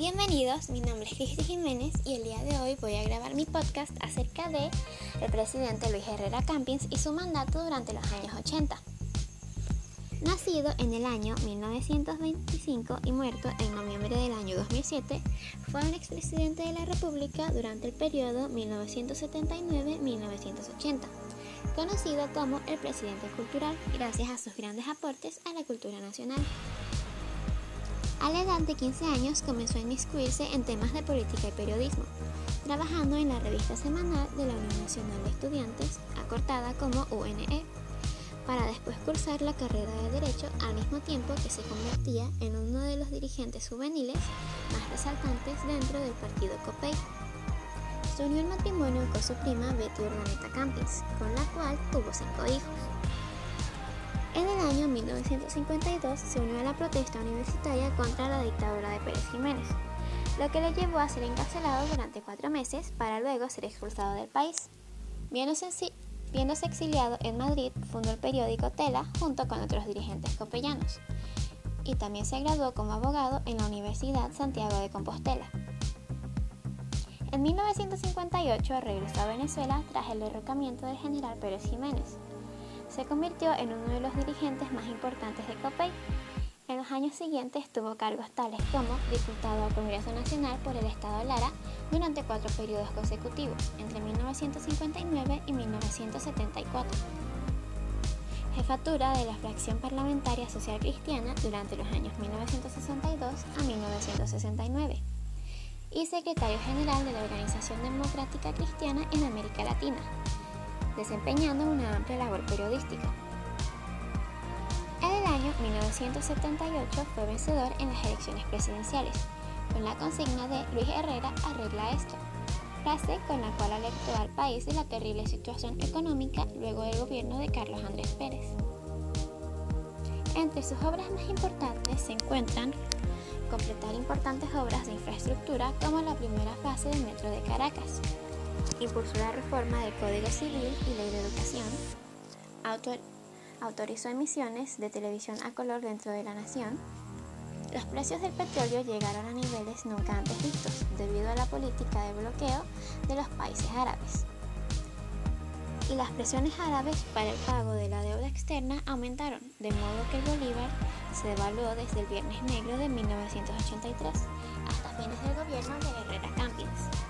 Bienvenidos, mi nombre es Cristi Jiménez y el día de hoy voy a grabar mi podcast acerca de el presidente Luis Herrera Campins y su mandato durante los años 80. Nacido en el año 1925 y muerto en noviembre del año 2007, fue un expresidente de la República durante el periodo 1979-1980, conocido como el presidente cultural gracias a sus grandes aportes a la cultura nacional. A la edad de 15 años comenzó a inmiscuirse en temas de política y periodismo, trabajando en la revista semanal de la Unión Nacional de Estudiantes, acortada como UNE, para después cursar la carrera de Derecho al mismo tiempo que se convertía en uno de los dirigentes juveniles más resaltantes dentro del partido COPEI. Se unió en matrimonio con su prima Betty Urdaneta Campins, con la cual tuvo cinco hijos. En el año 1952 se unió a la protesta universitaria contra la dictadura de Pérez Jiménez, lo que le llevó a ser encarcelado durante cuatro meses para luego ser expulsado del país. Viéndose, exiliado en Madrid, fundó el periódico Tela junto con otros dirigentes copellanos y también se graduó como abogado en la Universidad Santiago de Compostela. En 1958 regresó a Venezuela tras el derrocamiento del general Pérez Jiménez se convirtió en uno de los dirigentes más importantes de COPEI. En los años siguientes tuvo cargos tales como diputado al Congreso Nacional por el Estado Lara durante cuatro periodos consecutivos, entre 1959 y 1974. Jefatura de la fracción parlamentaria social cristiana durante los años 1962 a 1969 y secretario general de la Organización Democrática Cristiana en América Latina desempeñando una amplia labor periodística. En el año 1978 fue vencedor en las elecciones presidenciales, con la consigna de Luis Herrera arregla esto, frase con la cual alertó al país de la terrible situación económica luego del gobierno de Carlos Andrés Pérez. Entre sus obras más importantes se encuentran completar importantes obras de infraestructura como la primera fase del Metro de Caracas, impulsó la reforma del Código Civil y Ley de Educación, autorizó emisiones de televisión a color dentro de la nación, los precios del petróleo llegaron a niveles nunca antes vistos debido a la política de bloqueo de los países árabes. Y las presiones árabes para el pago de la deuda externa aumentaron, de modo que el bolívar se devaluó desde el Viernes Negro de 1983 hasta fines del gobierno de Herrera Campins.